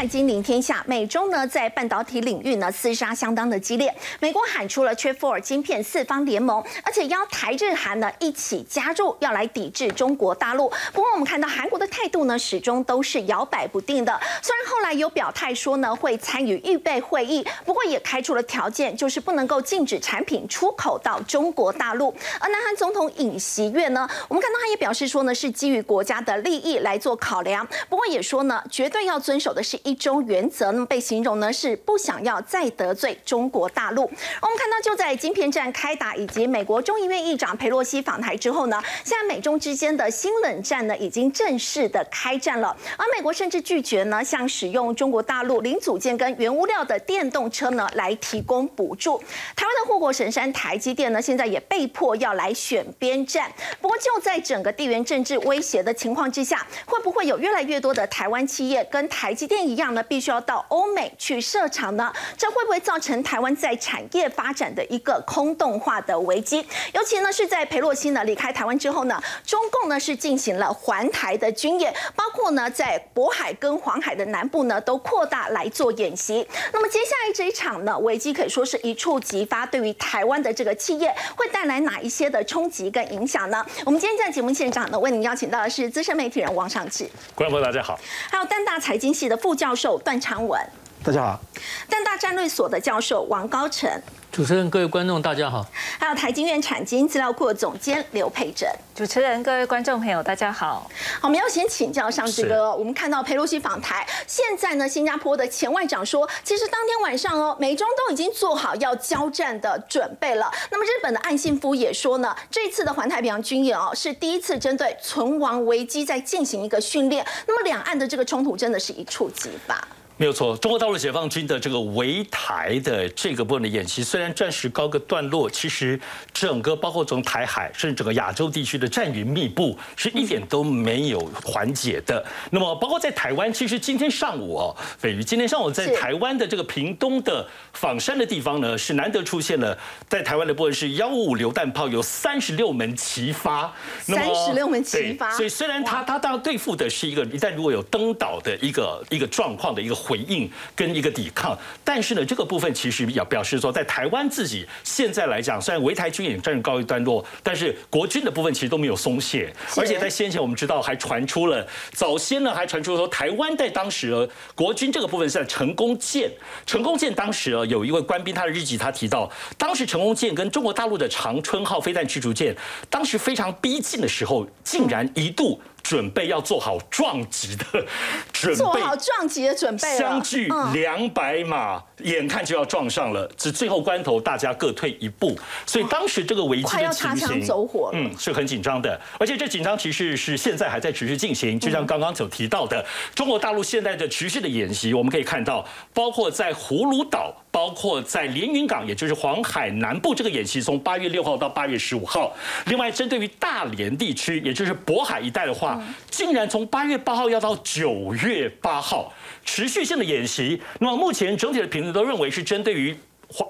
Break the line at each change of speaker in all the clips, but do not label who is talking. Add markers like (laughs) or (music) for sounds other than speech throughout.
财经零天下，美中呢在半导体领域呢厮杀相当的激烈。美国喊出了 Chip Four 晶片四方联盟，而且邀台日韩呢一起加入，要来抵制中国大陆。不过我们看到韩国的态度呢始终都是摇摆不定的。虽然后来有表态说呢会参与预备会议，不过也开出了条件，就是不能够禁止产品出口到中国大陆。而南韩总统尹锡悦呢，我们看到他也表示说呢是基于国家的利益来做考量，不过也说呢绝对要遵守的是一中原则，那么被形容呢是不想要再得罪中国大陆。我们看到就在晶片战开打以及美国众议院议长佩洛西访台之后呢，现在美中之间的新冷战呢已经正式的开战了。而美国甚至拒绝呢向使用中国大陆零组件跟原物料的电动车呢来提供补助。台湾的护国神山台积电呢现在也被迫要来选边站。不过就在整个地缘政治威胁的情况之下，会不会有越来越多的台湾企业跟台积电一样呢？必须要到欧美去设厂呢？这会不会造成台湾在产业发展的一个空洞化的危机？尤其呢是在佩洛西呢离开台湾之后呢，中共呢是进行了环台的军演，包括呢在渤海跟黄海的南部呢都扩大来做演习。那么接下来这一场呢危机可以说是一触即发，对于台湾的这个企业会带来哪一些的冲击跟影响呢？我们今天在节目现场呢为您邀请到的是资深媒体人王尚志，
观众朋友大家好，
还有淡大财经系的副教授段长文，
大家好，
淡大战略所的教授王高成，
主持人、各位观众大家好，
还有台经院产经资料库的总监刘佩珍。
主持人、各位观众朋友大家好。
好，我们要先请教上这个，我们看到佩洛西访台，现在呢，新加坡的前外长说，其实当天晚上哦，美中都已经做好要交战的准备了。那么日本的岸信夫也说呢，这次的环太平洋军演哦，是第一次针对存亡危机在进行一个训练。那么两岸的这个冲突真的是一触即发。
没有错，中国大陆解放军的这个围台的这个部分的演习，虽然暂时告个段落，其实整个包括从台海甚至整个亚洲地区的战云密布，是一点都没有缓解的。那么包括在台湾，其实今天上午哦，飞鱼今天上午在台湾的这个屏东的仿山的地方呢，是难得出现了在台湾的部分是幺五五榴弹炮有三十六门齐发，
三十六门齐发。
所以虽然他他当然对付的是一个一旦如果有登岛的一个一个状况的一个。回应跟一个抵抗，但是呢，这个部分其实要表示说，在台湾自己现在来讲，虽然围台军演暂时告一段落，但是国军的部分其实都没有松懈，而且在先前我们知道还传出了早先呢，还传出说台湾在当时国军这个部分是在成功舰，成功舰当时啊有一位官兵他的日记他提到，当时成功舰跟中国大陆的长春号飞弹驱逐舰当时非常逼近的时候，竟然一度。准备要做好撞击的 (laughs) 准备，
做好撞击的准备
相距两百码，眼看就要撞上了，只最后关头大家各退一步，所以当时这个危机的情形，
走火，
嗯，是很紧张的。而且这紧张其实是现在还在持续进行，就像刚刚所提到的，中国大陆现在的持续的演习，我们可以看到，包括在葫芦岛，包括在连云港，也就是黄海南部这个演习，从八月六号到八月十五号。另外，针对于大连地区，也就是渤海一带的话。竟然从八月八号要到九月八号持续性的演习，那么目前整体的评论都认为是针对于。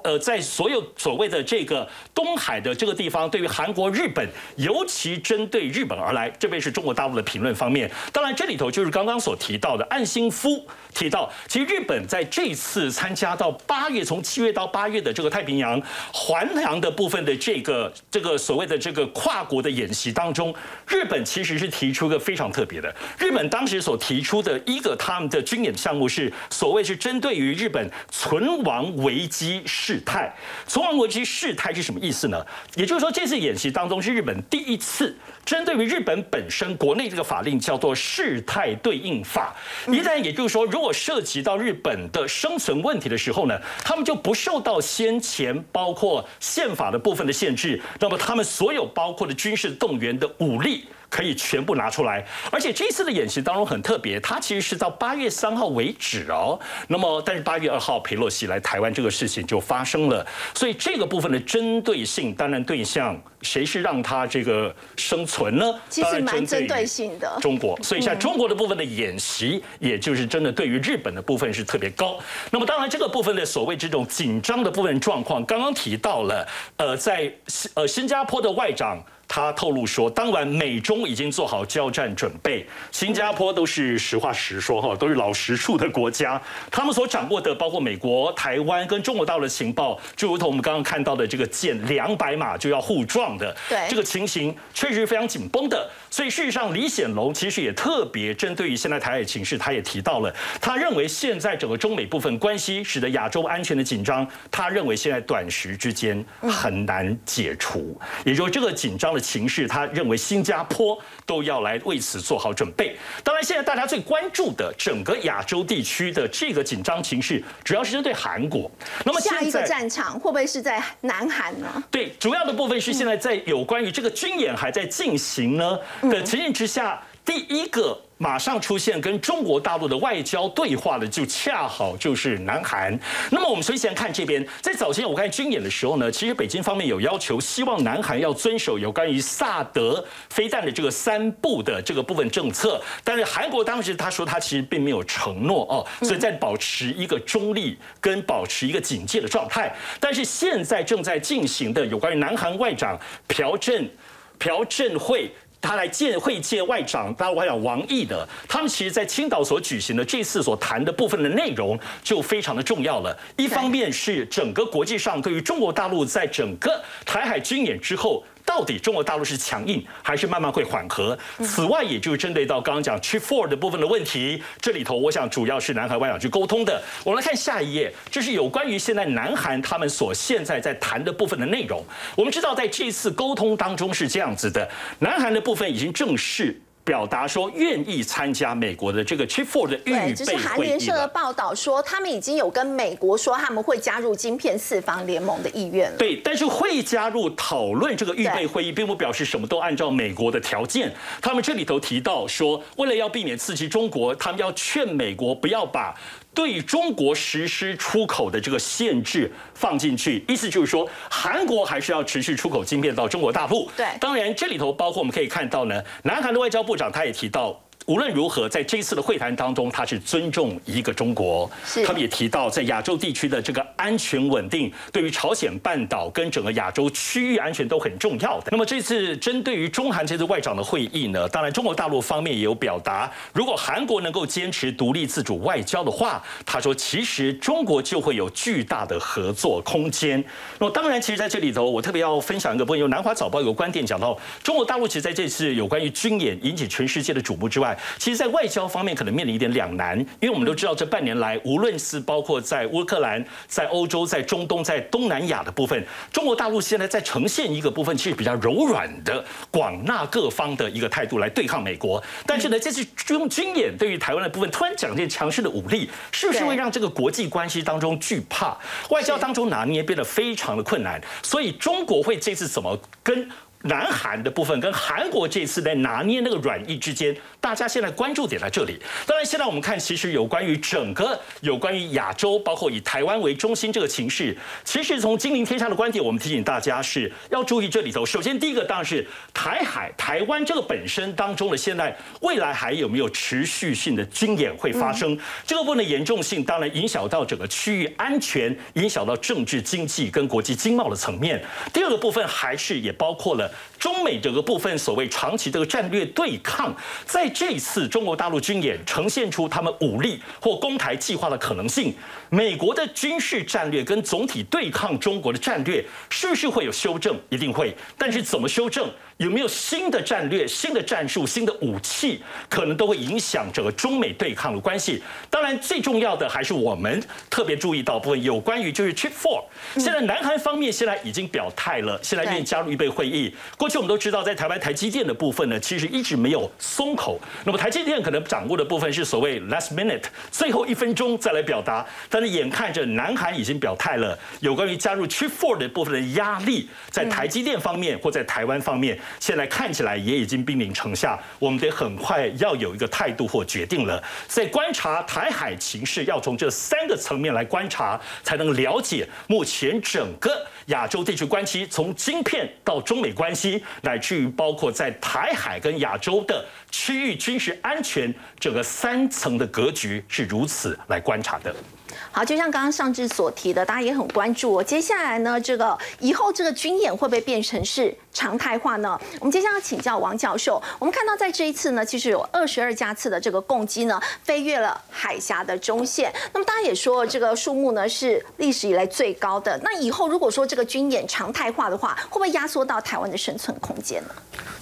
呃，在所有所谓的这个东海的这个地方，对于韩国、日本，尤其针对日本而来，这边是中国大陆的评论方面。当然，这里头就是刚刚所提到的岸信夫提到，其实日本在这次参加到八月，从七月到八月的这个太平洋环洋的部分的这个这个所谓的这个跨国的演习当中，日本其实是提出个非常特别的。日本当时所提出的一个他们的军演项目是所谓是针对于日本存亡危机。事态，存亡危机事态是什么意思呢？也就是说，这次演习当中是日本第一次针对于日本本身国内这个法令叫做事态对应法。一旦也就是说，如如果涉及到日本的生存问题的时候呢，他们就不受到先前包括宪法的部分的限制，那么他们所有包括的军事动员的武力。可以全部拿出来，而且这次的演习当中很特别，它其实是到八月三号为止哦。那么，但是八月二号佩洛西来台湾这个事情就发生了，所以这个部分的针对性，当然对象谁是让他这个生存呢？
其实蛮针对性的
中国，所以像中国的部分的演习，也就是真的对于日本的部分是特别高。那么，当然这个部分的所谓这种紧张的部分状况，刚刚提到了，呃，在呃新加坡的外长。他透露说，当晚美中已经做好交战准备。新加坡都是实话实说哈，都是老实处的国家。他们所掌握的，包括美国、台湾跟中国大陆的情报，就如同我们刚刚看到的这个舰两百码就要互撞的，
对
这个情形确实是非常紧绷的。所以事实上，李显龙其实也特别针对于现在台海情势，他也提到了，他认为现在整个中美部分关系使得亚洲安全的紧张，他认为现在短时之间很难解除。也就是这个紧张的情势，他认为新加坡都要来为此做好准备。当然，现在大家最关注的整个亚洲地区的这个紧张情势，主要是针对韩国。那么
下一个战场会不会是在南韩呢？
对，主要的部分是现在在有关于这个军演还在进行呢的情形之下，第一个马上出现跟中国大陆的外交对话的，就恰好就是南韩。那么我们首先看这边，在早前我看军演的时候呢，其实北京方面有要求，希望南韩要遵守有关于萨德飞弹的这个三步的这个部分政策，但是韩国当时他说他其实并没有承诺哦，所以在保持一个中立跟保持一个警戒的状态。但是现在正在进行的有关于南韩外长朴正朴正惠。他来见会见外长，当然外长王毅的，他们其实在青岛所举行的这次所谈的部分的内容就非常的重要了。一方面是整个国际上对于中国大陆在整个台海军演之后。到底中国大陆是强硬还是慢慢会缓和？此外，也就是针对到刚刚讲 Chief Four 的部分的问题，这里头我想主要是南海外长去沟通的。我们来看下一页，这是有关于现在南韩他们所现在在谈的部分的内容。我们知道，在这次沟通当中是这样子的，南韩的部分已经正式。表达说愿意参加美国的这个 Chief Four 的预
对，这是
备
韩
会议了。
联社的报道说，他们已经有跟美国说他们会加入晶片四方联盟的意愿了。
对，但是会加入讨论这个预备会议，并不表示什么都按照美国的条件。他们这里头提到说，为了要避免刺激中国，他们要劝美国不要把对中国实施出口的这个限制放进去。意思就是说，韩国还是要持续出口晶片到中国大陆。
对
当然这里头包括我们可以看到呢，南韩的外交部长他也提到。无论如何，在这一次的会谈当中，他是尊重一个中国。
是
他们也提到，在亚洲地区的这个安全稳定，对于朝鲜半岛跟整个亚洲区域安全都很重要的。那么这次针对于中韩这次外长的会议呢，当然中国大陆方面也有表达，如果韩国能够坚持独立自主外交的话，他说其实中国就会有巨大的合作空间。那么当然，其实在这里头，我特别要分享一个部分，有南华早报有个观点讲到，中国大陆其实在这次有关于军演引起全世界的瞩目之外，其实在外交方面可能面临一点两难，因为我们都知道这半年来，无论是包括在乌克兰、在欧洲、在中东、在东南亚的部分，中国大陆现在在呈现一个部分，其实比较柔软的广纳各方的一个态度来对抗美国。但是呢，这次军军演对于台湾的部分突然讲件强势的武力，是不是会让这个国际关系当中惧怕，外交当中拿捏变得非常的困难？所以中国会这次怎么跟？南韩的部分跟韩国这次在拿捏那个软硬之间，大家现在关注点在这里。当然，现在我们看，其实有关于整个有关于亚洲，包括以台湾为中心这个情势，其实从金陵天下的观点，我们提醒大家是要注意这里头。首先，第一个当然是台海、台湾这个本身当中的现在未来还有没有持续性的军演会发生？这个部分的严重性，当然影响到整个区域安全，影响到政治经济跟国际经贸的层面。第二个部分还是也包括了。中美这个部分所谓长期这个战略对抗，在这次中国大陆军演呈现出他们武力或攻台计划的可能性。美国的军事战略跟总体对抗中国的战略，是不是会有修正？一定会。但是怎么修正？有没有新的战略、新的战术、新的武器，可能都会影响整个中美对抗的关系。当然，最重要的还是我们特别注意到部分有关于就是 Chip Four。现在南韩方面现在已经表态了，现在愿意加入预备会议。过去我们都知道，在台湾台积电的部分呢，其实一直没有松口。那么台积电可能掌握的部分是所谓 last minute，最后一分钟再来表达。但是眼看着南韩已经表态了，有关于加入 Chip Four 的部分的压力，在台积电方面或在台湾方面。现在看起来也已经兵临城下，我们得很快要有一个态度或决定了。在观察台海情势，要从这三个层面来观察，才能了解目前整个亚洲地区关系，从晶片到中美关系，乃至于包括在台海跟亚洲的区域军事安全，整个三层的格局是如此来观察的。
好，就像刚刚上志所提的，大家也很关注。哦。接下来呢，这个以后这个军演会不会变成是常态化呢？我们接下来请教王教授。我们看到在这一次呢，其实有二十二架次的这个攻击呢，飞越了海峡的中线。那么大家也说，这个数目呢是历史以来最高的。那以后如果说这个军演常态化的话，会不会压缩到台湾的生存空间呢？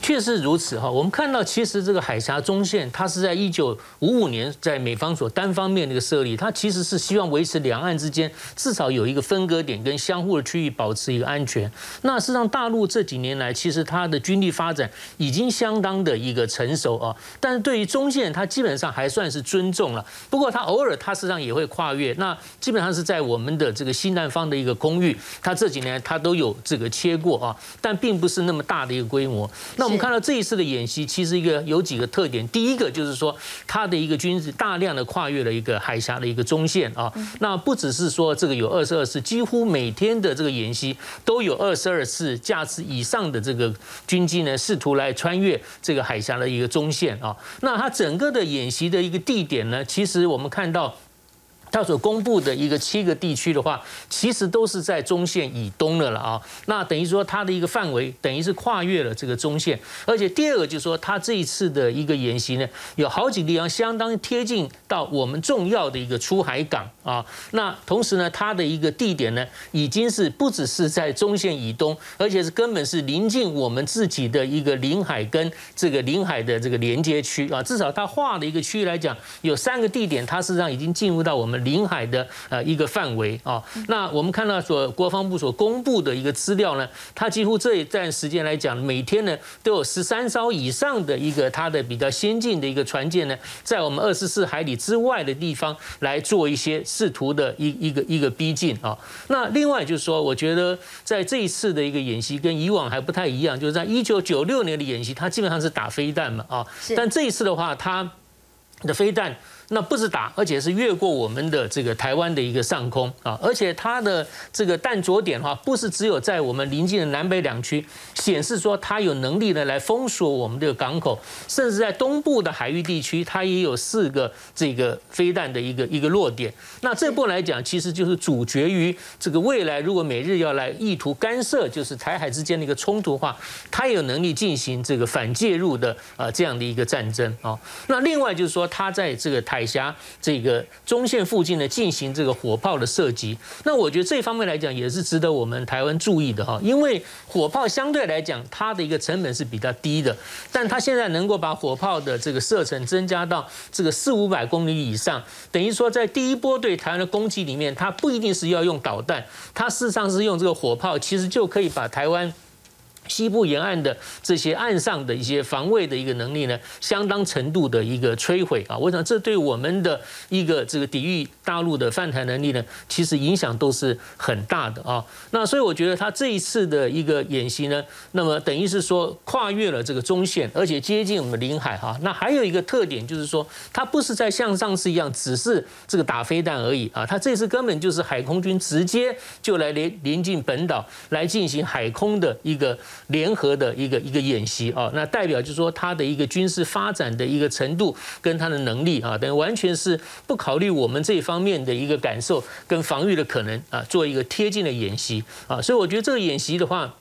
确实如此哈。我们看到，其实这个海峡中线，它是在一九五五年在美方所单方面的一个设立，它其实是希望维持两岸之间至少有一个分割点，跟相互的区域保持一个安全。那事实上，大陆这几年来，其实它的军力发展已经相当的一个成熟啊。但是对于中线，它基本上还算是尊重了。不过它偶尔它实际上也会跨越，那基本上是在我们的这个西南方的一个空域，它这几年它都有这个切过啊，但并不是那么大的一个规模。那我们看到这一次的演习，其实一个有几个特点，第一个就是说它的一个军事大量的跨越了一个海峡的一个中线啊。那不只是说这个有二十二次，几乎每天的这个演习都有二十二次架次以上的这个军机呢，试图来穿越这个海峡的一个中线啊。那它整个的演习的一个地点呢，其实我们看到。他所公布的一个七个地区的话，其实都是在中线以东的了啊。那等于说它的一个范围等于是跨越了这个中线，而且第二个就是说，它这一次的一个演习呢，有好几个地方相当贴近到我们重要的一个出海港啊。那同时呢，它的一个地点呢，已经是不只是在中线以东，而且是根本是临近我们自己的一个领海跟这个领海的这个连接区啊。至少它划的一个区域来讲，有三个地点，它实际上已经进入到我们。领海的呃一个范围啊，那我们看到所国防部所公布的一个资料呢，它几乎这一段时间来讲，每天呢都有十三艘以上的一个它的比较先进的一个船舰呢，在我们二十四海里之外的地方来做一些试图的一一个一个逼近啊。那另外就是说，我觉得在这一次的一个演习跟以往还不太一样，就是在一九九六年的演习，它基本上是打飞弹嘛啊，但这一次的话，它的飞弹。那不是打，而且是越过我们的这个台湾的一个上空啊，而且它的这个弹着点哈，不是只有在我们临近的南北两区显示说它有能力呢来封锁我们这个港口，甚至在东部的海域地区，它也有四个这个飞弹的一个一个落点。那这部来讲，其实就是主角于这个未来，如果美日要来意图干涉，就是台海之间的一个冲突的话，它有能力进行这个反介入的啊这样的一个战争啊。那另外就是说，它在这个台海峡这个中线附近呢，进行这个火炮的射击。那我觉得这方面来讲，也是值得我们台湾注意的哈。因为火炮相对来讲，它的一个成本是比较低的，但它现在能够把火炮的这个射程增加到这个四五百公里以上，等于说在第一波对台湾的攻击里面，它不一定是要用导弹，它事实上是用这个火炮，其实就可以把台湾。西部沿岸的这些岸上的一些防卫的一个能力呢，相当程度的一个摧毁啊！我想这对我们的一个这个抵御大陆的犯台能力呢，其实影响都是很大的啊。那所以我觉得他这一次的一个演习呢，那么等于是说跨越了这个中线，而且接近我们领海哈。那还有一个特点就是说，它不是在像上次一样只是这个打飞弹而已啊，它这次根本就是海空军直接就来临临近本岛来进行海空的一个。联合的一个一个演习啊，那代表就是说它的一个军事发展的一个程度跟它的能力啊，等完全是不考虑我们这一方面的一个感受跟防御的可能啊，做一个贴近的演习啊，所以我觉得这个演习的话。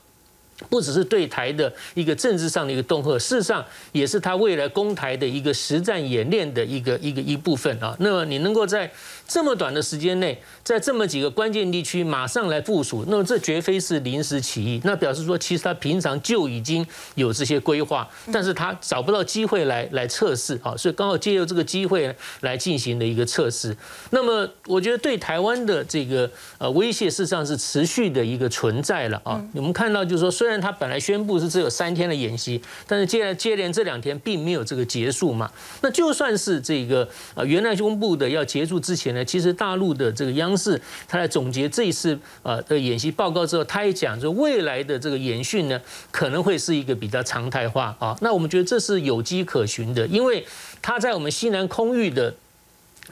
不只是对台的一个政治上的一个恫吓，事实上也是他未来攻台的一个实战演练的一个一个一部分啊。那么你能够在这么短的时间内，在这么几个关键地区马上来部署，那么这绝非是临时起意，那表示说其实他平常就已经有这些规划，但是他找不到机会来来测试啊，所以刚好借由这个机会来进行的一个测试。那么我觉得对台湾的这个呃威胁，事实上是持续的一个存在了啊。我们看到就是说虽虽然他本来宣布是只有三天的演习，但是接接连这两天并没有这个结束嘛。那就算是这个呃原来公布的要结束之前其实大陆的这个央视他在总结这一次呃的演习报告之后，他也讲说未来的这个演训呢可能会是一个比较常态化啊。那我们觉得这是有迹可循的，因为他在我们西南空域的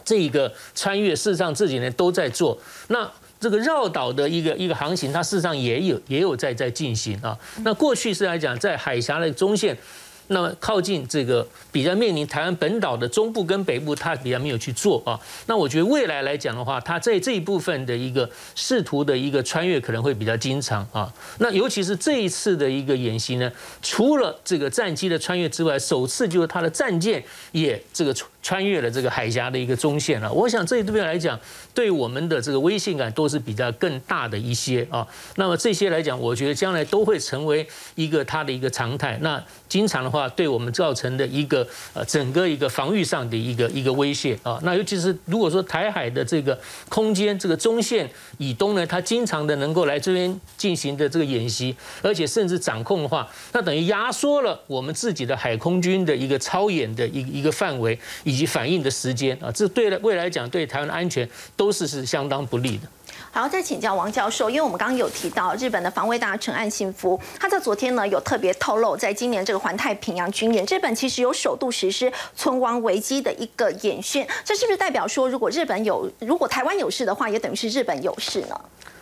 这一个穿越，事实上这几年都在做那。这个绕岛的一个一个航行，它事实上也有也有在在进行啊。那过去是来讲，在海峡的中线，那么靠近这个比较面临台湾本岛的中部跟北部，它比较没有去做啊。那我觉得未来来讲的话，它在这一部分的一个试图的一个穿越可能会比较经常啊。那尤其是这一次的一个演习呢，除了这个战机的穿越之外，首次就是它的战舰也这个穿越了这个海峡的一个中线了。我想这一部分来讲，对我们的这个威信感都是比较更大的一些啊。那么这些来讲，我觉得将来都会成为一个它的一个常态。那经常的话，对我们造成的一个呃整个一个防御上的一个一个威胁啊。那尤其是如果说台海的这个空间，这个中线以东呢，它经常的能够来这边进行的这个演习，而且甚至掌控的话，那等于压缩了我们自己的海空军的一个操演的一一个范围以及反应的时间啊。这对了未来讲，对台湾的安全都是是相当不利的。
好，再请教王教授，因为我们刚刚有提到日本的防卫大臣岸信夫，他在昨天呢有特别透露，在今年这个环太平洋军演，日本其实有首度实施存亡危机的一个演训，这是不是代表说，如果日本有，如果台湾有事的话，也等于是日本有事呢？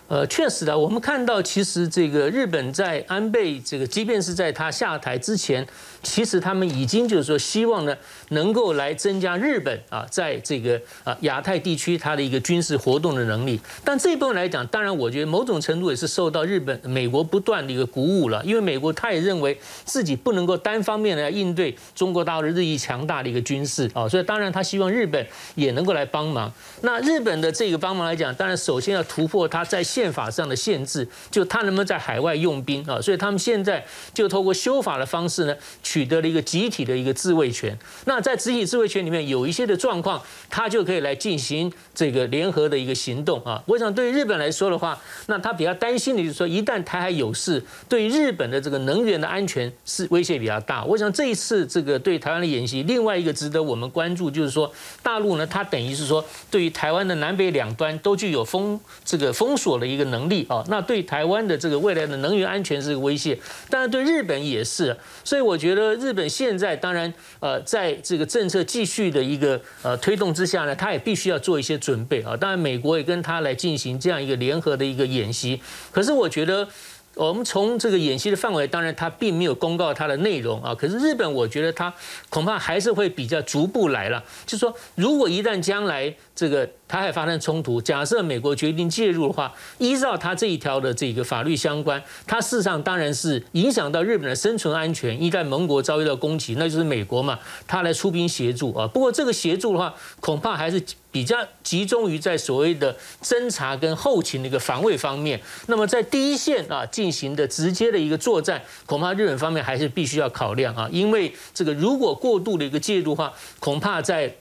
呃，确实的，我们看到其实这个日本在安倍这个，即便是在他下台之前。其实他们已经就是说，希望呢能够来增加日本啊，在这个啊亚太地区它的一个军事活动的能力。但这一部分来讲，当然我觉得某种程度也是受到日本、美国不断的一个鼓舞了。因为美国他也认为自己不能够单方面的应对中国大陆日益强大的一个军事啊，所以当然他希望日本也能够来帮忙。那日本的这个帮忙来讲，当然首先要突破他在宪法上的限制，就他能不能在海外用兵啊？所以他们现在就透过修法的方式呢。取得了一个集体的一个自卫权，那在集体自卫权里面有一些的状况，他就可以来进行这个联合的一个行动啊。我想对于日本来说的话，那他比较担心的就是说，一旦台海有事，对日本的这个能源的安全是威胁比较大。我想这一次这个对台湾的演习，另外一个值得我们关注就是说，大陆呢，它等于是说对于台湾的南北两端都具有封这个封锁的一个能力啊。那对台湾的这个未来的能源安全是个威胁，当然对日本也是。所以我觉得。日本现在当然，呃，在这个政策继续的一个呃推动之下呢，他也必须要做一些准备啊。当然，美国也跟他来进行这样一个联合的一个演习。可是我觉得。我们从这个演习的范围，当然它并没有公告它的内容啊。可是日本，我觉得它恐怕还是会比较逐步来了。就是说，如果一旦将来这个台海发生冲突，假设美国决定介入的话，依照他这一条的这个法律相关，他事实上当然是影响到日本的生存安全。一旦盟国遭遇到攻击，那就是美国嘛，他来出兵协助啊。不过这个协助的话，恐怕还是。比较集中于在所谓的侦查跟后勤的一个防卫方面，那么在第一线啊进行的直接的一个作战，恐怕日本方面还是必须要考量啊，因为这个如果过度的一个介入的话，恐怕在。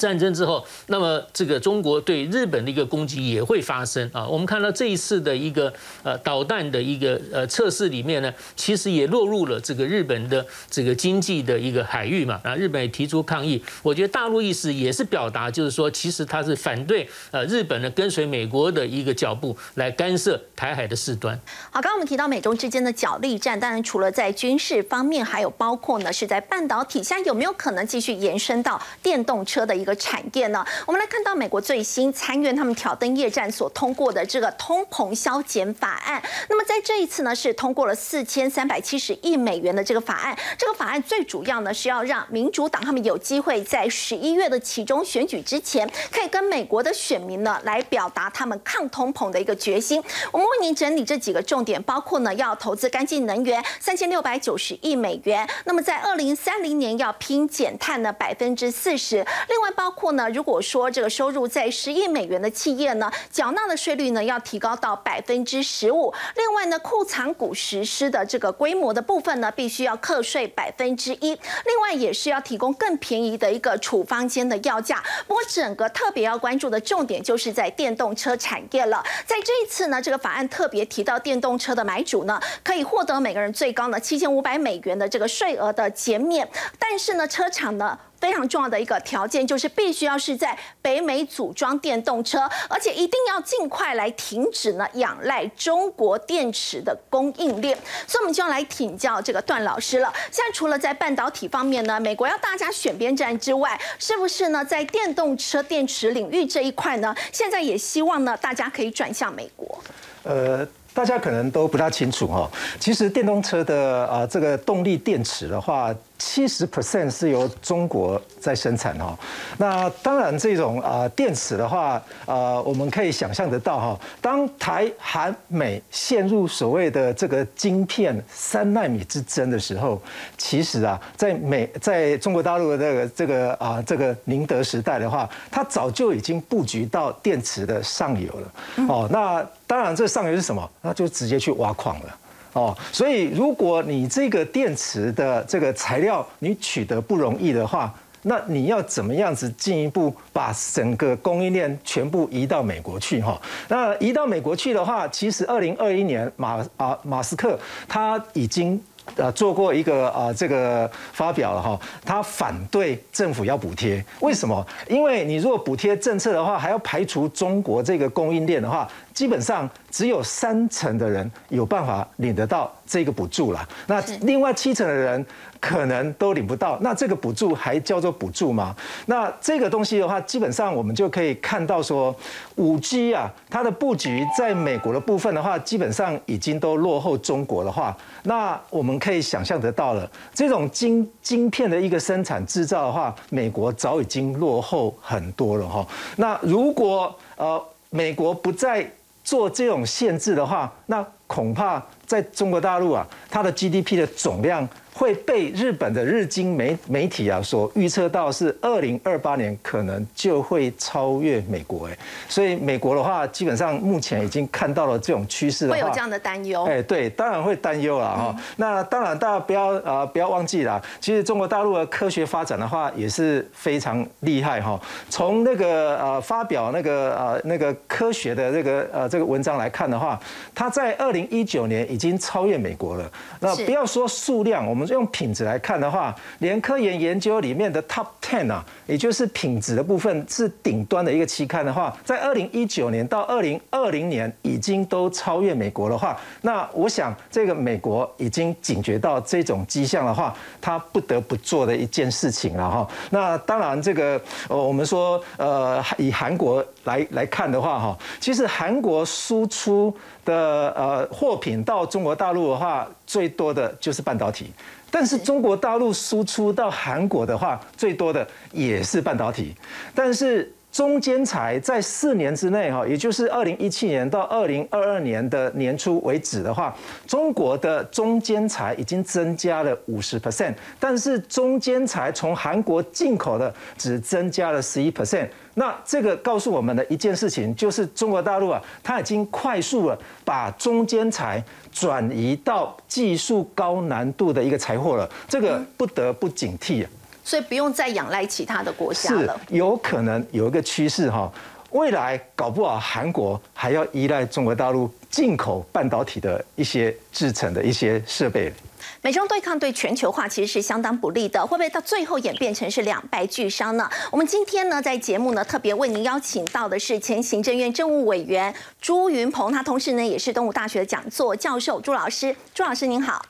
战争之后，那么这个中国对日本的一个攻击也会发生啊。我们看到这一次的一个呃导弹的一个呃测试里面呢，其实也落入了这个日本的这个经济的一个海域嘛。啊，日本也提出抗议。我觉得大陆意思也是表达，就是说其实他是反对呃日本呢跟随美国的一个脚步来干涉台海的事端。
好，刚刚我们提到美中之间的角力战，当然除了在军事方面，还有包括呢是在半导体，现在有没有可能继续延伸到电动车的一个？产业呢？我们来看到美国最新参院他们挑灯夜战所通过的这个通膨削减法案。那么在这一次呢，是通过了四千三百七十亿美元的这个法案。这个法案最主要呢是要让民主党他们有机会在十一月的其中选举之前，可以跟美国的选民呢来表达他们抗通膨的一个决心。我们为您整理这几个重点，包括呢要投资干净能源三千六百九十亿美元。那么在二零三零年要拼减碳呢百分之四十。另外。包括呢，如果说这个收入在十亿美元的企业呢，缴纳的税率呢要提高到百分之十五。另外呢，库藏股实施的这个规模的部分呢，必须要课税百分之一。另外也是要提供更便宜的一个处方间的药价。不过整个特别要关注的重点就是在电动车产业了。在这一次呢，这个法案特别提到电动车的买主呢，可以获得每个人最高呢七千五百美元的这个税额的减免。但是呢，车厂呢。非常重要的一个条件就是必须要是在北美组装电动车，而且一定要尽快来停止呢仰赖中国电池的供应链。所以我们就要来请教这个段老师了。现在除了在半导体方面呢，美国要大家选边站之外，是不是呢在电动车电池领域这一块呢，现在也希望呢大家可以转向美国？
呃。大家可能都不大清楚哈，其实电动车的呃这个动力电池的话，七十 percent 是由中国在生产哈。那当然这种啊电池的话，呃，我们可以想象得到哈，当台韩美陷入所谓的这个晶片三纳米之争的时候，其实啊，在美在中国大陆的这个这个啊这个宁德时代的话，它早就已经布局到电池的上游了。哦，那当然这上游是什么？那就直接去挖矿了。哦，所以如果你这个电池的这个材料你取得不容易的话，那你要怎么样子进一步把整个供应链全部移到美国去？哈，那移到美国去的话，其实二零二一年马啊马斯克他已经。呃，做过一个啊，这个发表了哈，他反对政府要补贴，为什么？因为你如果补贴政策的话，还要排除中国这个供应链的话，基本上只有三成的人有办法领得到这个补助了，那另外七成的人。可能都领不到，那这个补助还叫做补助吗？那这个东西的话，基本上我们就可以看到说，五 G 啊，它的布局在美国的部分的话，基本上已经都落后中国的话，那我们可以想象得到了，这种晶晶片的一个生产制造的话，美国早已经落后很多了哈。那如果呃美国不再做这种限制的话，那恐怕在中国大陆啊，它的 GDP 的总量。会被日本的日经媒媒体啊所预测到是二零二八年可能就会超越美国哎，所以美国的话基本上目前已经看到了这种趋势，
会有这样的担忧
哎，对，当然会担忧了哈。那当然大家不要呃不要忘记了，其实中国大陆的科学发展的话也是非常厉害哈。从那个呃发表那个呃那个科学的这个呃这个文章来看的话，它在二零一九年已经超越美国了。那不要说数量，我们。我们用品质来看的话，连科研研究里面的 Top Ten 啊，也就是品质的部分是顶端的一个期刊的话，在二零一九年到二零二零年已经都超越美国的话，那我想这个美国已经警觉到这种迹象的话，他不得不做的一件事情了哈。那当然，这个呃，我们说呃，以韩国来来看的话哈，其实韩国输出的呃货品到中国大陆的话，最多的就是半导体。但是中国大陆输出到韩国的话，最多的也是半导体，但是。中间材在四年之内，哈，也就是二零一七年到二零二二年的年初为止的话，中国的中间材已经增加了五十 percent，但是中间材从韩国进口的只增加了十一 percent。那这个告诉我们的一件事情，就是中国大陆啊，它已经快速了把中间材转移到技术高难度的一个材货了，这个不得不警惕啊。
所以不用再仰赖其他的国家了。
有可能有一个趋势哈，未来搞不好韩国还要依赖中国大陆进口半导体的一些制成的一些设备。
美中对抗对全球化其实是相当不利的，会不会到最后演变成是两败俱伤呢？我们今天呢在节目呢特别为您邀请到的是前行政院政务委员朱云鹏，他同时呢也是东吴大学的讲座教授朱老师。朱老师您好，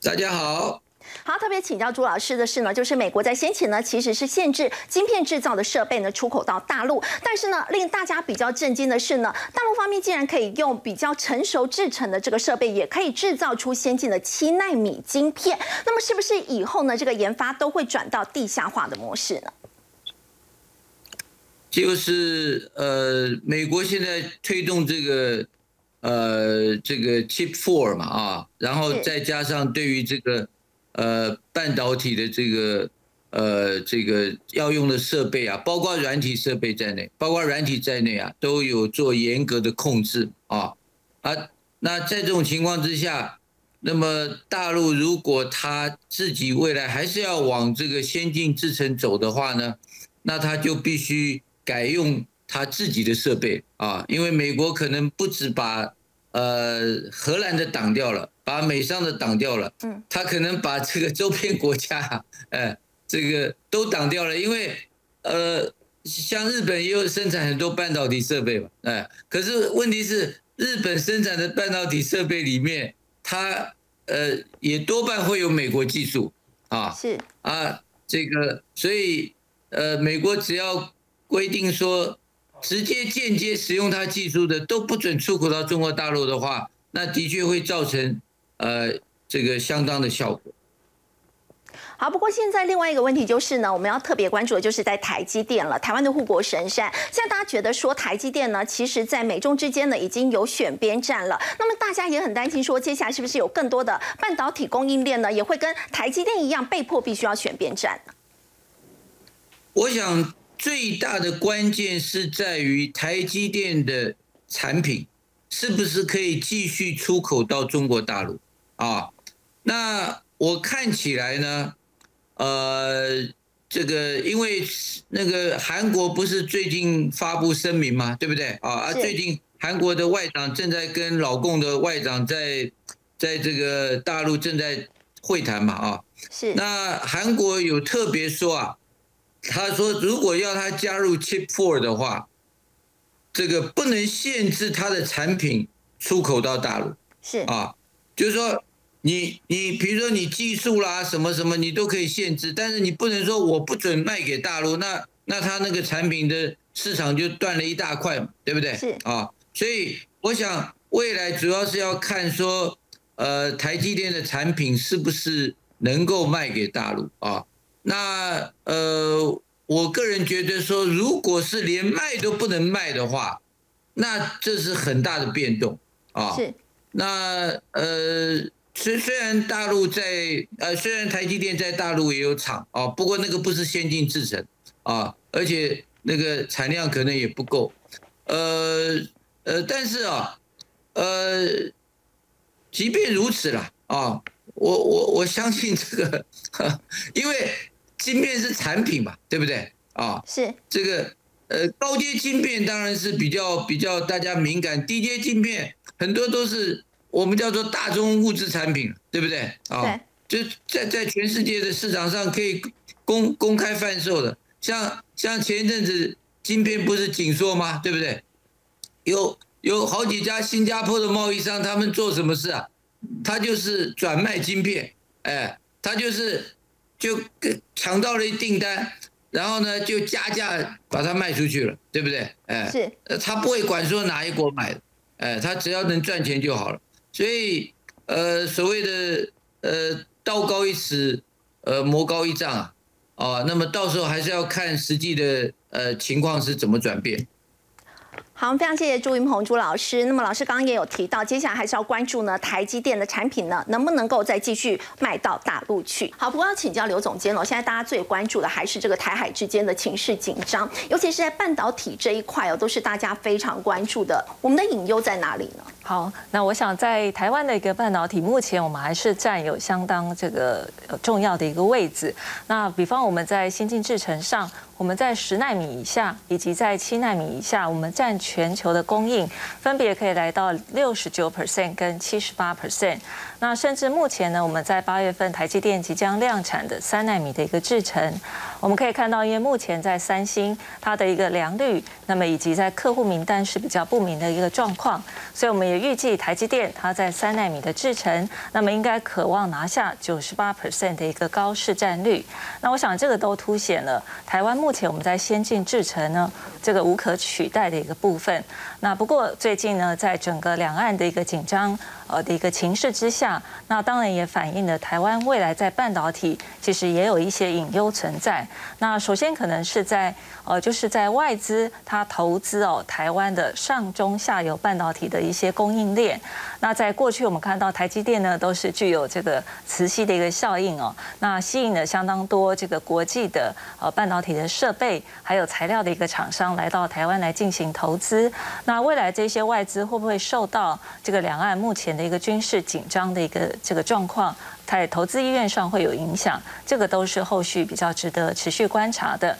大家好。
好，特别请教朱老师的是呢，就是美国在先前呢，其实是限制晶片制造的设备呢出口到大陆，但是呢，令大家比较震惊的是呢，大陆方面竟然可以用比较成熟制成的这个设备，也可以制造出先进的七纳米晶片。那么，是不是以后呢，这个研发都会转到地下化的模式呢？
就是呃，美国现在推动这个呃这个 Chip Four 嘛啊，然后再加上对于这个。呃，半导体的这个呃，这个要用的设备啊，包括软体设备在内，包括软体在内啊，都有做严格的控制啊啊。那在这种情况之下，那么大陆如果他自己未来还是要往这个先进制程走的话呢，那他就必须改用他自己的设备啊，因为美国可能不止把呃荷兰的挡掉了。把美商的挡掉了，嗯，他可能把这个周边国家，哎，(laughs) 这个都挡掉了，因为，呃，像日本也有生产很多半导体设备嘛，哎，可是问题是，日本生产的半导体设备里面，它，呃，也多半会有美国技术，啊，
是，
啊，这个，所以，呃，美国只要规定说，直接间接使用它技术的都不准出口到中国大陆的话，那的确会造成。呃，这个相当的效果。
好，不过现在另外一个问题就是呢，我们要特别关注的就是在台积电了，台湾的护国神山。现在大家觉得说台积电呢，其实在美中之间呢已经有选边站了。那么大家也很担心说，接下来是不是有更多的半导体供应链呢，也会跟台积电一样被迫必须要选边站？
我想最大的关键是在于台积电的产品是不是可以继续出口到中国大陆啊？那我看起来呢？呃，这个因为那个韩国不是最近发布声明嘛，对不对啊？啊，最近韩国的外长正在跟老共的外长在在这个大陆正在会谈嘛，啊，
是。
那韩国有特别说啊，他说如果要他加入 Chip Four 的话，这个不能限制他的产品出口到大陆，
是
啊，就是说。你你比如说你技术啦什么什么你都可以限制，但是你不能说我不准卖给大陆，那那他那个产品的市场就断了一大块嘛，对不对？
是
啊，所以我想未来主要是要看说，呃，台积电的产品是不是能够卖给大陆啊？那呃，我个人觉得说，如果是连卖都不能卖的话，那这是很大的变动啊。
是，
那呃。虽虽然大陆在呃，虽然台积电在大陆也有厂啊，不过那个不是先进制程啊，而且那个产量可能也不够，呃呃，但是啊，呃，即便如此啦啊，我我我相信这个，(laughs) 因为晶片是产品嘛，对不对啊？
是
这个呃，高阶晶片当然是比较比较大家敏感，低阶晶片很多都是。我们叫做大宗物质产品，对不对？
啊，
就在在全世界的市场上可以公公开贩售的，像像前一阵子晶片不是紧缩吗？对不对？有有好几家新加坡的贸易商，他们做什么事啊？他就是转卖晶片，哎，他就是就抢到了一订单，然后呢就加价把它卖出去了，对不对？
哎，是，
他不会管说哪一国买的，哎，他只要能赚钱就好了。所以，呃，所谓的呃道高一尺，呃魔高一丈啊，啊，那么到时候还是要看实际的呃情况是怎么转变。
好，非常谢谢朱云鹏朱老师。那么老师刚刚也有提到，接下来还是要关注呢台积电的产品呢能不能够再继续卖到大陆去。好，不过要请教刘总监了，现在大家最关注的还是这个台海之间的情势紧张，尤其是在半导体这一块哦，都是大家非常关注的。我们的隐忧在哪里呢？
好，那我想在台湾的一个半导体，目前我们还是占有相当这个重要的一个位置。那比方我们在先进制程上。我们在十纳米以下，以及在七纳米以下，我们占全球的供应分别可以来到六十九 percent 跟七十八 percent。那甚至目前呢，我们在八月份台积电即将量产的三纳米的一个制程，我们可以看到，因为目前在三星它的一个良率，那么以及在客户名单是比较不明的一个状况，所以我们也预计台积电它在三纳米的制程，那么应该渴望拿下九十八 percent 的一个高市占率。那我想这个都凸显了台湾目前我们在先进制程呢这个无可取代的一个部分。那不过最近呢，在整个两岸的一个紧张。呃的一个情势之下，那当然也反映了台湾未来在半导体其实也有一些隐忧存在。那首先可能是在呃就是在外资它投资哦台湾的上中下游半导体的一些供应链。那在过去我们看到台积电呢都是具有这个磁吸的一个效应哦，那吸引了相当多这个国际的呃半导体的设备还有材料的一个厂商来到台湾来进行投资。那未来这些外资会不会受到这个两岸目前的一个军事紧张的一个这个状况，在投资意愿上会有影响，这个都是后续比较值得持续观察的。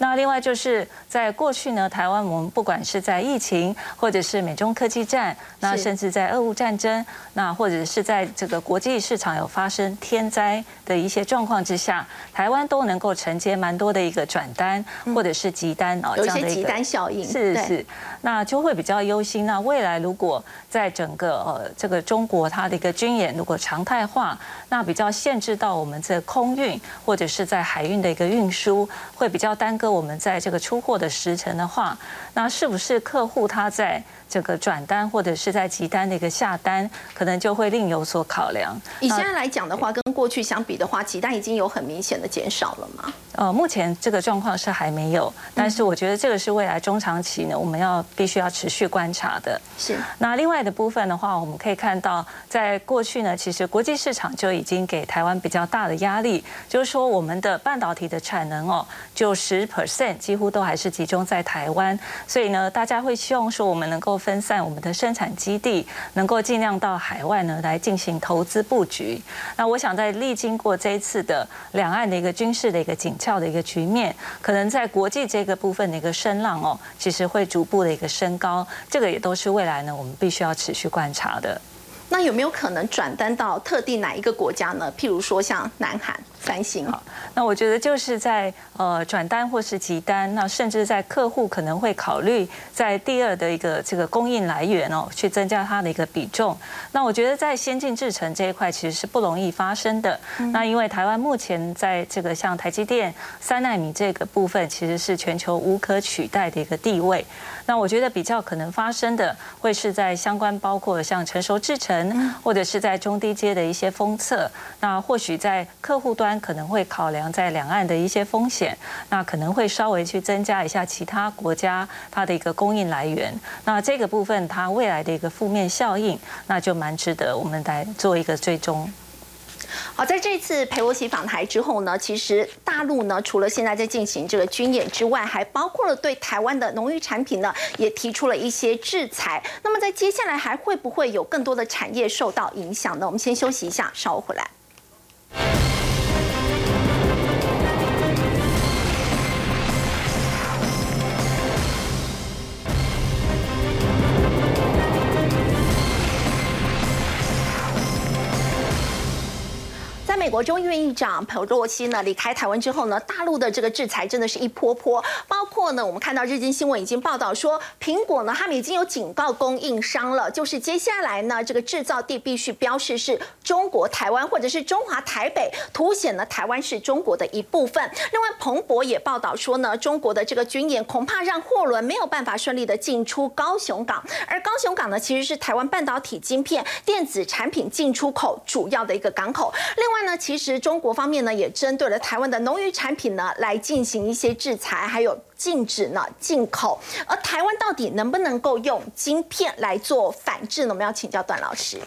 那另外就是在过去呢，台湾我们不管是在疫情，或者是美中科技战，那甚至在俄乌战争，那或者是在这个国际市场有发生天灾的一些状况之下，台湾都能够承接蛮多的一个转单或者是急单
哦，这样的一个效应
是是，那就会比较忧心。那未来如果在整个呃这个中国它的一个军演如果常态化，那比较限制到我们这空运或者是在海运的一个运输，会比较耽搁。我们在这个出货的时程的话，那是不是客户他在这个转单或者是在急单的一个下？单，可能就会另有所考量。
以现在来讲的话，跟过去相比的话，集单已经有很明显的减少了吗？
呃，目前这个状况是还没有，但是我觉得这个是未来中长期呢，我们要必须要持续观察的。
是。
那另外的部分的话，我们可以看到，在过去呢，其实国际市场就已经给台湾比较大的压力，就是说我们的半导体的产能哦，就十 percent 几乎都还是集中在台湾，所以呢，大家会希望说我们能够分散我们的生产基地，能够尽量到海外呢来进行投资布局。那我想在历经过这一次的两岸的一个军事的一个紧俏的一个局面，可能在国际这个部分的一个声浪哦，其实会逐步的一个升高，这个也都是未来呢我们必须要持续观察的。
那有没有可能转单到特定哪一个国家呢？譬如说像南韩。三星
好，那我觉得就是在呃转单或是集单，那甚至在客户可能会考虑在第二的一个这个供应来源哦，去增加它的一个比重。那我觉得在先进制程这一块其实是不容易发生的。那因为台湾目前在这个像台积电三纳米这个部分，其实是全球无可取代的一个地位。那我觉得比较可能发生的，会是在相关包括像成熟制程，或者是在中低阶的一些封测。那或许在客户端。可能会考量在两岸的一些风险，那可能会稍微去增加一下其他国家它的一个供应来源。那这个部分它未来的一个负面效应，那就蛮值得我们来做一个追踪。
好，在这次佩洛西访台之后呢，其实大陆呢除了现在在进行这个军演之外，还包括了对台湾的农渔产品呢也提出了一些制裁。那么在接下来还会不会有更多的产业受到影响呢？我们先休息一下，稍后回来。美国众议院议长佩洛西呢离开台湾之后呢，大陆的这个制裁真的是一波波，包括呢，我们看到日经新闻已经报道说，苹果呢他们已经有警告供应商了，就是接下来呢这个制造地必须标示是中国台湾或者是中华台北，凸显了台湾是中国的一部分。另外，彭博也报道说呢，中国的这个军演恐怕让货轮没有办法顺利的进出高雄港，而高雄港呢其实是台湾半导体晶片、电子产品进出口主要的一个港口。另外呢。其实中国方面呢，也针对了台湾的农渔产品呢，来进行一些制裁，还有禁止呢进口。而台湾到底能不能够用晶片来做反制呢？我们要请教段老师。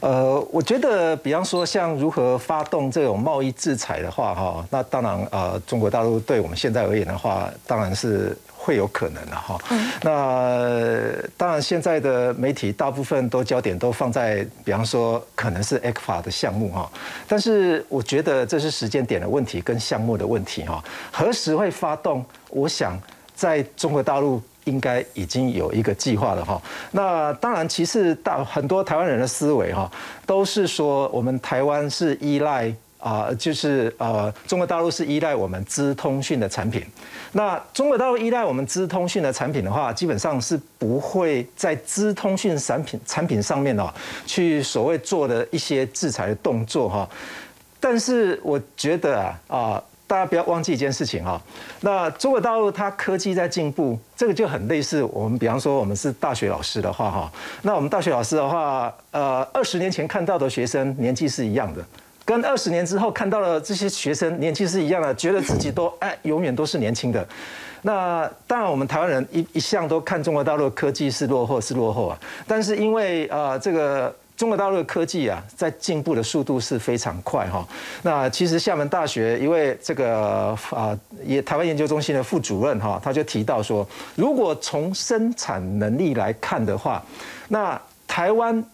呃，我觉得，比方说像如何发动这种贸易制裁的话，哈，那当然，呃，中国大陆对我们现在而言的话，当然是。会有可能的哈，那当然现在的媒体大部分都焦点都放在，比方说可能是 e 法的项目哈，但是我觉得这是时间点的问题跟项目的问题哈，何时会发动？我想在中国大陆应该已经有一个计划了哈。那当然，其实大很多台湾人的思维哈，都是说我们台湾是依赖。啊，就是呃，中国大陆是依赖我们资通讯的产品。那中国大陆依赖我们资通讯的产品的话，基本上是不会在资通讯产品产品上面哦，去所谓做的一些制裁的动作哈。但是我觉得啊啊，大家不要忘记一件事情哈。那中国大陆它科技在进步，这个就很类似我们，比方说我们是大学老师的话哈，那我们大学老师的话，呃，二十年前看到的学生年纪是一样的。跟二十年之后看到了这些学生年纪是一样的，觉得自己都哎永远都是年轻的。那当然，我们台湾人一一向都看中国大陆科技是落后是落后啊。但是因为呃这个中国大陆的科技啊，在进步的速度是非常快哈。那其实厦门大学一位这个啊也台湾研究中心的副主任哈，他就提到说，如果从生产能力来看的话，那台湾。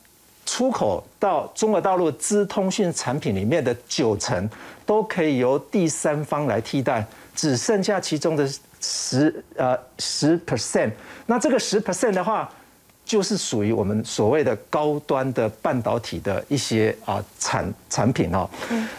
出口到中国大陆资通讯产品里面的九成都可以由第三方来替代，只剩下其中的十呃十 percent。那这个十 percent 的话，就是属于我们所谓的高端的半导体的一些啊产产品哦。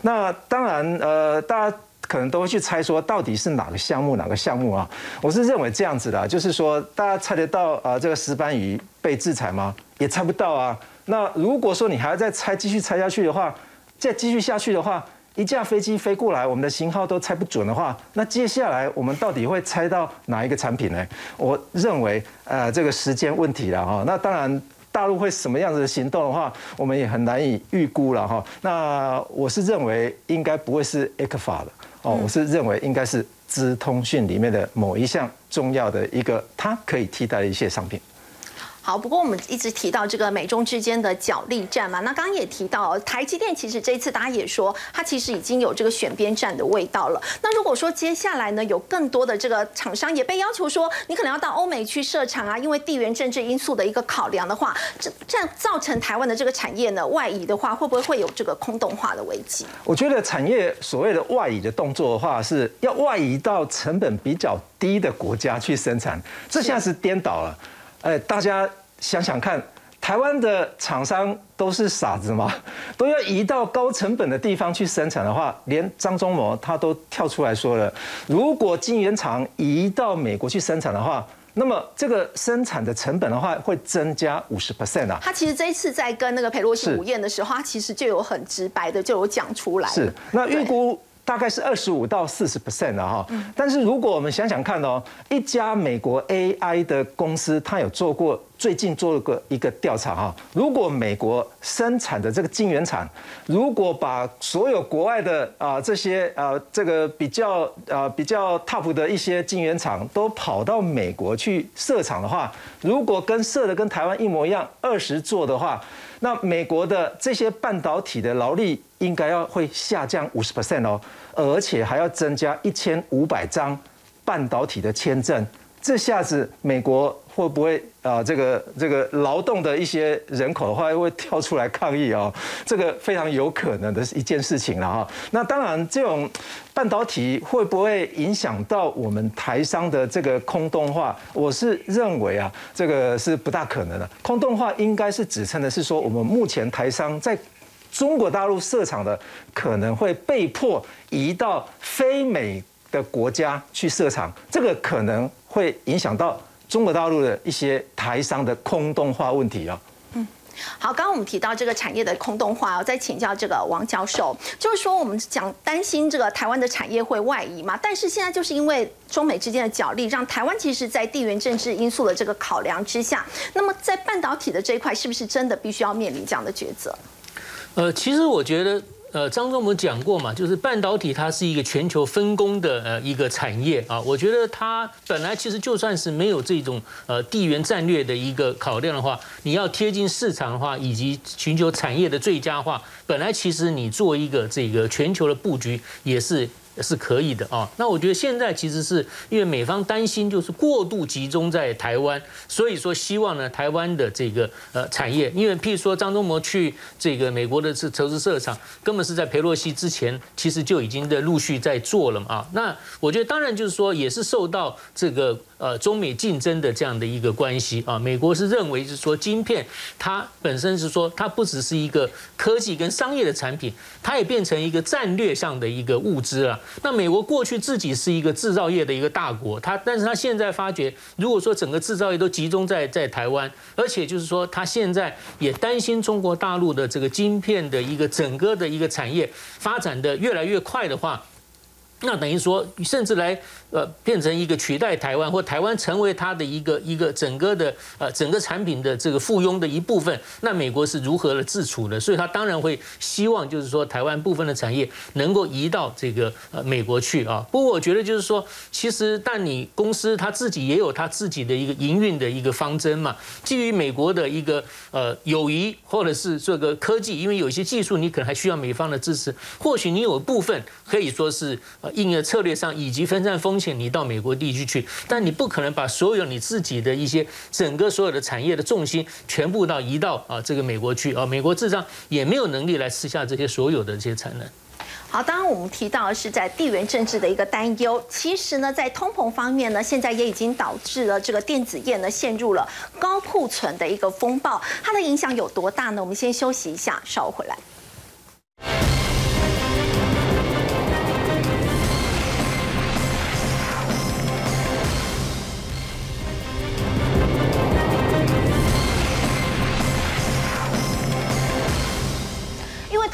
那当然呃，大家可能都会去猜说，到底是哪个项目哪个项目啊？我是认为这样子的，就是说大家猜得到啊，这个石斑鱼被制裁吗？也猜不到啊。那如果说你还要再猜，继续猜下去的话，再继续下去的话，一架飞机飞过来，我们的型号都猜不准的话，那接下来我们到底会猜到哪一个产品呢？我认为，呃，这个时间问题了哈。那当然。大陆会什么样子的行动的话，我们也很难以预估了哈。那我是认为应该不会是 A 克法的哦，我是认为应该是资通讯里面的某一项重要的一个，它可以替代的一些商品。
好，不过我们一直提到这个美中之间的角力战嘛，那刚刚也提到台积电，其实这一次大家也说，它其实已经有这个选边站的味道了。那如果说接下来呢，有更多的这个厂商也被要求说，你可能要到欧美去设厂啊，因为地缘政治因素的一个考量的话，这这样造成台湾的这个产业呢外移的话，会不会会有这个空洞化的危机？
我觉得产业所谓的外移的动作的话，是要外移到成本比较低的国家去生产，这下是颠倒了。哎，大家想想看，台湾的厂商都是傻子吗？(laughs) 都要移到高成本的地方去生产的话，连张忠谋他都跳出来说了，如果晶圆厂移到美国去生产的话，那么这个生产的成本的话会增加五十 percent 啊。
他其实这一次在跟那个佩洛西午宴的时候，他其实就有很直白的就有讲出来。
是，那预估。大概是二十五到四十 percent 的哈，但是如果我们想想看哦，一家美国 AI 的公司，它有做过最近做了个一个调查哈，如果美国生产的这个晶圆厂，如果把所有国外的啊这些呃这个比较呃比较 top 的一些晶圆厂都跑到美国去设厂的话，如果跟设的跟台湾一模一样，二十座的话。那美国的这些半导体的劳力应该要会下降五十 percent 哦，而且还要增加一千五百张半导体的签证，这下子美国会不会啊？这个这个劳动的一些人口的话，会跳出来抗议哦？这个非常有可能的一件事情了哈。那当然，这种半导体会不会影响到我们台商的这个空洞化？我是认为啊，这个是不大可能的。空洞化应该是指称的是说，我们目前台商在中国大陆设厂的，可能会被迫移到非美的国家去设厂，这个可能会影响到。中国大陆的一些台商的空洞化问题啊，嗯，
好，刚刚我们提到这个产业的空洞化，我再请教这个王教授，就是说我们讲担心这个台湾的产业会外移嘛，但是现在就是因为中美之间的角力，让台湾其实，在地缘政治因素的这个考量之下，那么在半导体的这一块，是不是真的必须要面临这样的抉择？
呃，其实我觉得。呃，张总我们讲过嘛，就是半导体它是一个全球分工的呃一个产业啊。我觉得它本来其实就算是没有这种呃地缘战略的一个考量的话，你要贴近市场的话，以及寻求产业的最佳化，本来其实你做一个这个全球的布局也是。是可以的啊，那我觉得现在其实是因为美方担心就是过度集中在台湾，所以说希望呢台湾的这个呃产业，因为譬如说张忠谋去这个美国的这投资设厂，根本是在佩洛西之前其实就已经在陆续在做了嘛啊，那我觉得当然就是说也是受到这个。呃，中美竞争的这样的一个关系啊，美国是认为是说，晶片它本身是说，它不只是一个科技跟商业的产品，它也变成一个战略上的一个物资了。那美国过去自己是一个制造业的一个大国，它但是它现在发觉，如果说整个制造业都集中在在台湾，而且就是说，它现在也担心中国大陆的这个晶片的一个整个的一个产业发展的越来越快的话，那等于说，甚至来。呃，变成一个取代台湾，或台湾成为它的一个一个整个的呃整个产品的这个附庸的一部分，那美国是如何的自处的？所以他当然会希望，就是说台湾部分的产业能够移到这个呃美国去啊。不过我觉得就是说，其实但你公司他自己也有他自己的一个营运的一个方针嘛。基于美国的一个呃友谊，或者是这个科技，因为有一些技术你可能还需要美方的支持，或许你有部分可以说是呃应用策略上以及分散风。且你到美国地区去，但你不可能把所有你自己的一些整个所有的产业的重心全部到移到啊这个美国去啊，美国智障也没有能力来吃下这些所有的这些产能。
好，当然我们提到的是在地缘政治的一个担忧，其实呢，在通膨方面呢，现在也已经导致了这个电子业呢陷入了高库存的一个风暴，它的影响有多大呢？我们先休息一下，稍后回来。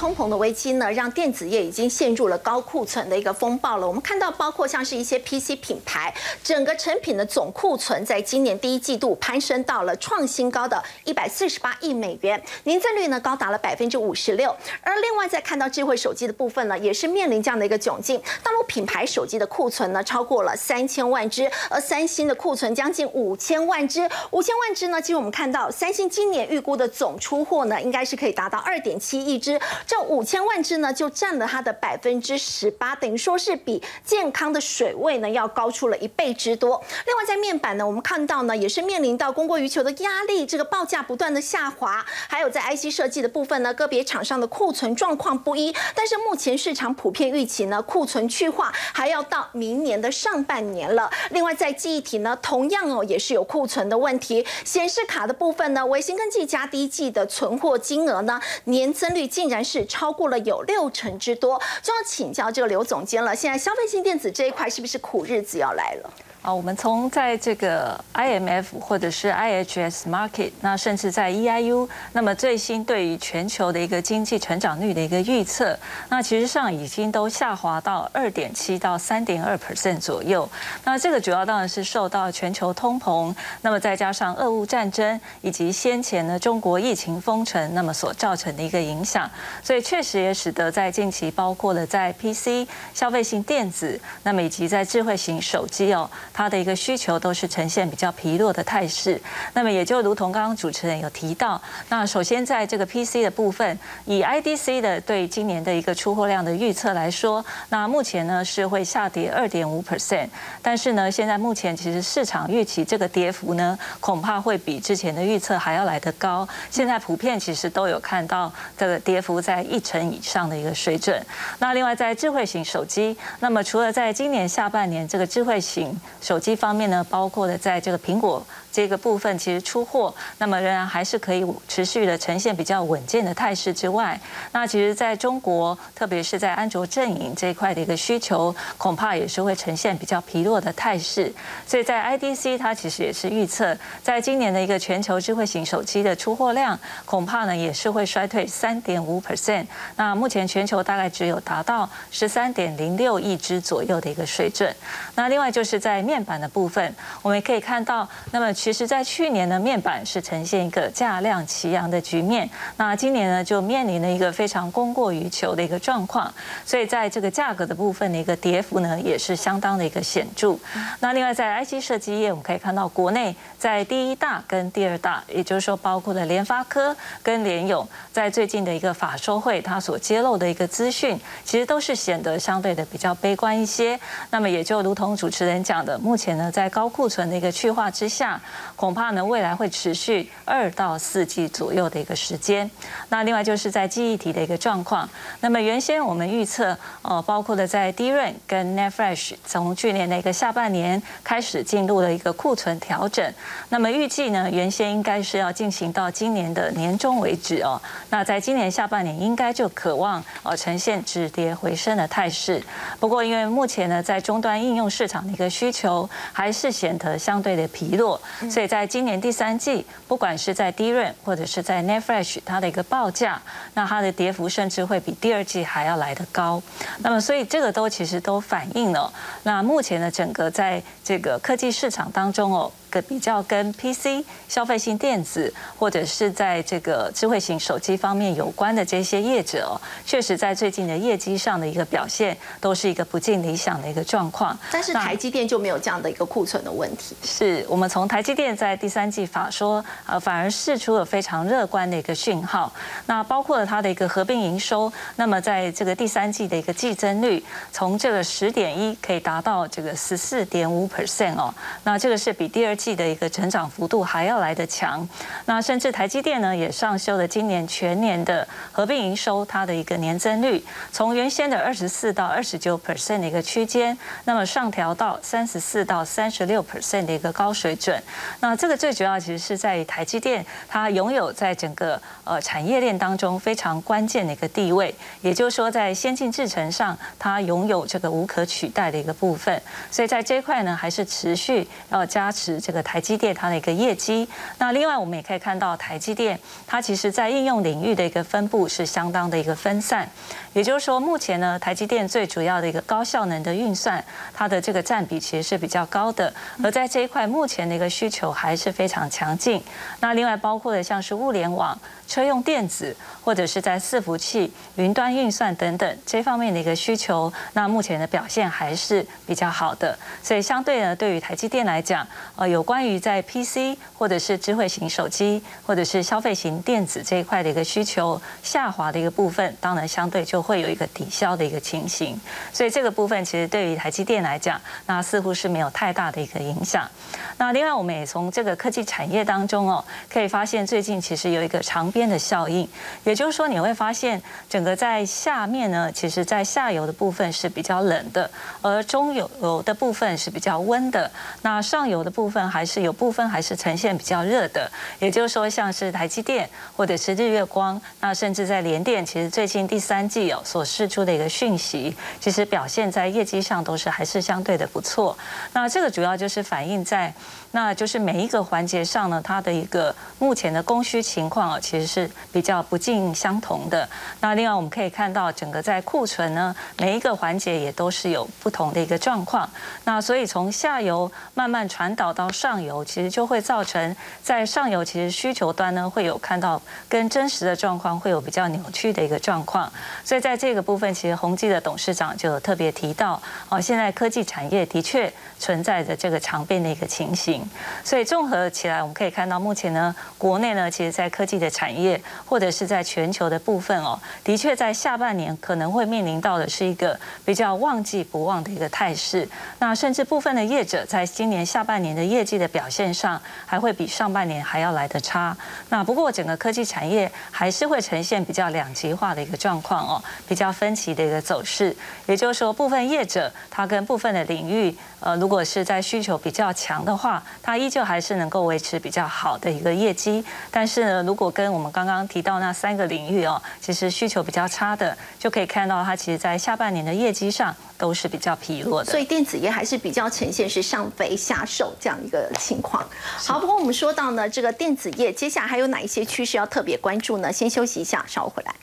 通膨的危机呢，让电子业已经陷入了高库存的一个风暴了。我们看到，包括像是一些 PC 品牌，整个成品的总库存在今年第一季度攀升到了创新高的一百四十八亿美元，年增率呢高达了百分之五十六。而另外再看到智慧手机的部分呢，也是面临这样的一个窘境。大陆品牌手机的库存呢超过了三千万只，而三星的库存将近五千万只。五千万只呢，其实我们看到三星今年预估的总出货呢，应该是可以达到二点七亿只。这五千万只呢，就占了它的百分之十八，等于说是比健康的水位呢要高出了一倍之多。另外在面板呢，我们看到呢，也是面临到供过于求的压力，这个报价不断的下滑，还有在 IC 设计的部分呢，个别厂商的库存状况不一。但是目前市场普遍预期呢，库存去化还要到明年的上半年了。另外在记忆体呢，同样哦也是有库存的问题。显示卡的部分呢，微星跟技嘉第一季的存货金额呢，年增率竟然是超过了有六成之多，就要请教这个刘总监了。现在消费性电子这一块是不是苦日子要来了？
啊，我们从在这个 IMF 或者是 IHS Market，那甚至在 EIU，那么最新对于全球的一个经济成长率的一个预测，那其实上已经都下滑到二点七到三点二 percent 左右。那这个主要当然是受到全球通膨，那么再加上俄乌战争以及先前呢中国疫情封城，那么所造成的一个影响，所以确实也使得在近期包括了在 PC 消费性电子，那么以及在智慧型手机哦。它的一个需求都是呈现比较疲弱的态势，那么也就如同刚刚主持人有提到，那首先在这个 PC 的部分，以 IDC 的对今年的一个出货量的预测来说，那目前呢是会下跌二点五 percent，但是呢现在目前其实市场预期这个跌幅呢恐怕会比之前的预测还要来得高，现在普遍其实都有看到这个跌幅在一成以上的一个水准。那另外在智慧型手机，那么除了在今年下半年这个智慧型手机方面呢，包括的在这个苹果这个部分，其实出货，那么仍然还是可以持续的呈现比较稳健的态势之外，那其实在中国，特别是在安卓阵营这一块的一个需求，恐怕也是会呈现比较疲弱的态势。所以在 IDC 它其实也是预测，在今年的一个全球智慧型手机的出货量，恐怕呢也是会衰退三点五 percent。那目前全球大概只有达到十三点零六亿只左右的一个水准。那另外就是在面板的部分，我们也可以看到，那么其实，在去年的面板是呈现一个价量齐扬的局面，那今年呢，就面临了一个非常供过于求的一个状况，所以在这个价格的部分的一个跌幅呢，也是相当的一个显著。那另外在 IC 设计业，我们可以看到，国内在第一大跟第二大，也就是说，包括了联发科跟联咏，在最近的一个法说会，它所揭露的一个资讯，其实都是显得相对的比较悲观一些。那么也就如同主持人讲的。目前呢，在高库存的一个去化之下，恐怕呢未来会持续二到四季左右的一个时间。那另外就是在记忆体的一个状况。那么原先我们预测，呃，包括的在 DRAM 跟 NAND Flash，从去年的一个下半年开始进入了一个库存调整。那么预计呢，原先应该是要进行到今年的年中为止哦。那在今年下半年应该就渴望呃呈现止跌回升的态势。不过因为目前呢，在终端应用市场的一个需求。还是显得相对的疲弱，所以在今年第三季，不管是在 DRAM 或者是在 net flash，它的一个报价，那它的跌幅甚至会比第二季还要来得高。那么，所以这个都其实都反映了，那目前的整个在这个科技市场当中哦。比较跟 PC 消费性电子或者是在这个智慧型手机方面有关的这些业者，确实在最近的业绩上的一个表现都是一个不尽理想的一个状况。
但是台积电就没有这样的一个库存的问题。
是我们从台积电在第三季法说，呃，反而释出了非常乐观的一个讯号。那包括了它的一个合并营收，那么在这个第三季的一个季增率，从这个十点一可以达到这个十四点五 percent 哦。那这个是比第二季。的一个成长幅度还要来得强，那甚至台积电呢也上修了今年全年的合并营收，它的一个年增率从原先的二十四到二十九 percent 的一个区间，那么上调到三十四到三十六 percent 的一个高水准。那这个最主要其实是在于台积电它拥有在整个呃产业链当中非常关键的一个地位，也就是说在先进制程上它拥有这个无可取代的一个部分，所以在这一块呢还是持续要加持。这个台积电它的一个业绩。那另外我们也可以看到，台积电它其实在应用领域的一个分布是相当的一个分散。也就是说，目前呢，台积电最主要的一个高效能的运算，它的这个占比其实是比较高的。而在这一块，目前的一个需求还是非常强劲。那另外包括的像是物联网、车用电子，或者是在伺服器、云端运算等等这方面的一个需求，那目前的表现还是比较好的。所以相对呢，对于台积电来讲，呃，有关于在 PC 或者是智慧型手机或者是消费型电子这一块的一个需求下滑的一个部分，当然相对就。会有一个抵消的一个情形，所以这个部分其实对于台积电来讲，那似乎是没有太大的一个影响。那另外，我们也从这个科技产业当中哦，可以发现最近其实有一个长边的效应，也就是说你会发现整个在下面呢，其实在下游的部分是比较冷的，而中游的部分是比较温的，那上游的部分还是有部分还是呈现比较热的。也就是说，像是台积电或者是日月光，那甚至在联电，其实最近第三季哦所释出的一个讯息，其实表现在业绩上都是还是相对的不错。那这个主要就是反映在。那就是每一个环节上呢，它的一个目前的供需情况啊，其实是比较不尽相同的。那另外我们可以看到，整个在库存呢，每一个环节也都是有不同的一个状况。那所以从下游慢慢传导到上游，其实就会造成在上游其实需求端呢会有看到跟真实的状况会有比较扭曲的一个状况。所以在这个部分，其实宏基的董事长就特别提到，哦，现在科技产业的确存在着这个常变的一个情形。所以综合起来，我们可以看到，目前呢，国内呢，其实在科技的产业业或者是在全球的部分哦，的确在下半年可能会面临到的是一个比较旺季不旺的一个态势。那甚至部分的业者在今年下半年的业绩的表现上，还会比上半年还要来得差。那不过整个科技产业还是会呈现比较两极化的一个状况哦，比较分歧的一个走势。也就是说，部分业者它跟部分的领域，呃，如果是在需求比较强的话，它依旧还是能够维持比较好的一个业绩，但是呢，如果跟我们刚刚提到那三个领域哦，其实需求比较差的，就可以看到它其实在下半年的业绩上都是比较疲弱的。
所以电子业还是比较呈现是上肥下瘦这样一个情况。好，不过我们说到呢，这个电子业接下来还有哪一些趋势要特别关注呢？先休息一下，稍后回来。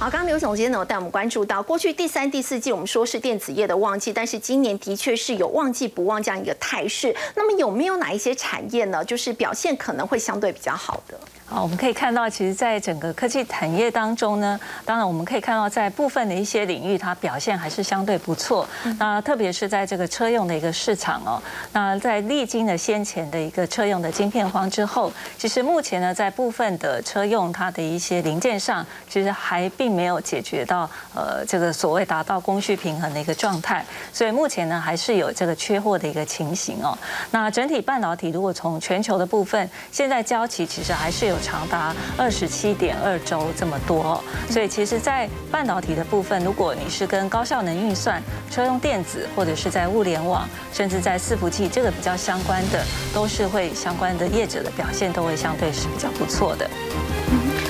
好刚刚刘总监呢有带我们关注到，过去第三、第四季我们说是电子业的旺季，但是今年的确是有旺季不旺这样一个态势。那么有没有哪一些产业呢，就是表现可能会相对比较好的？
好，我们可以看到，其实，在整个科技产业当中呢，当然我们可以看到，在部分的一些领域，它表现还是相对不错。那特别是在这个车用的一个市场哦，那在历经了先前的一个车用的晶片荒之后，其实目前呢，在部分的车用它的一些零件上，其实还并没有解决到呃这个所谓达到供需平衡的一个状态。所以目前呢，还是有这个缺货的一个情形哦。那整体半导体如果从全球的部分，现在交期其实还是长达二十七点二周这么多，所以其实，在半导体的部分，如果你是跟高效能运算、车用电子，或者是在物联网，甚至在伺服器这个比较相关的，都是会相关的业者的表现都会相对是比较不错的。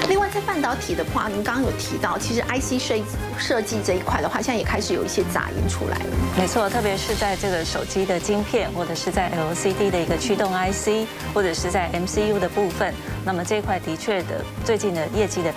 另外，在半导体的话，您刚刚有提到，其实 IC 设设计这一块的话，现在也开始有一些杂音出来了。
没错，特别是在这个手机的晶片，或者是在 LCD 的一个驱动 IC，或者是在 MCU 的部分，那么这一块的确的最近的业绩的